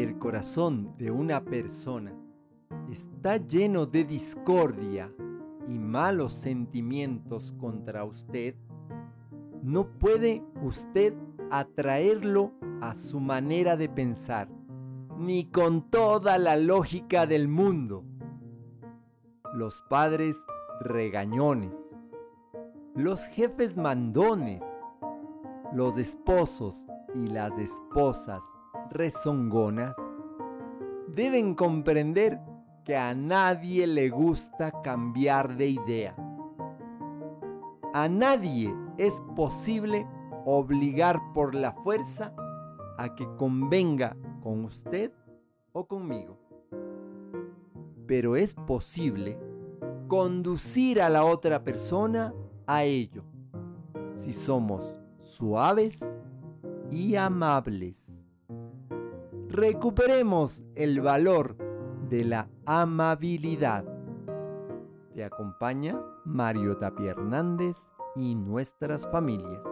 el corazón de una persona está lleno de discordia y malos sentimientos contra usted, no puede usted atraerlo a su manera de pensar, ni con toda la lógica del mundo. Los padres regañones, los jefes mandones, los esposos y las esposas rezongonas deben comprender que a nadie le gusta cambiar de idea. A nadie es posible obligar por la fuerza a que convenga con usted o conmigo. Pero es posible conducir a la otra persona a ello si somos suaves y amables. Recuperemos el valor de la amabilidad. Te acompaña Mario Tapia Hernández y nuestras familias.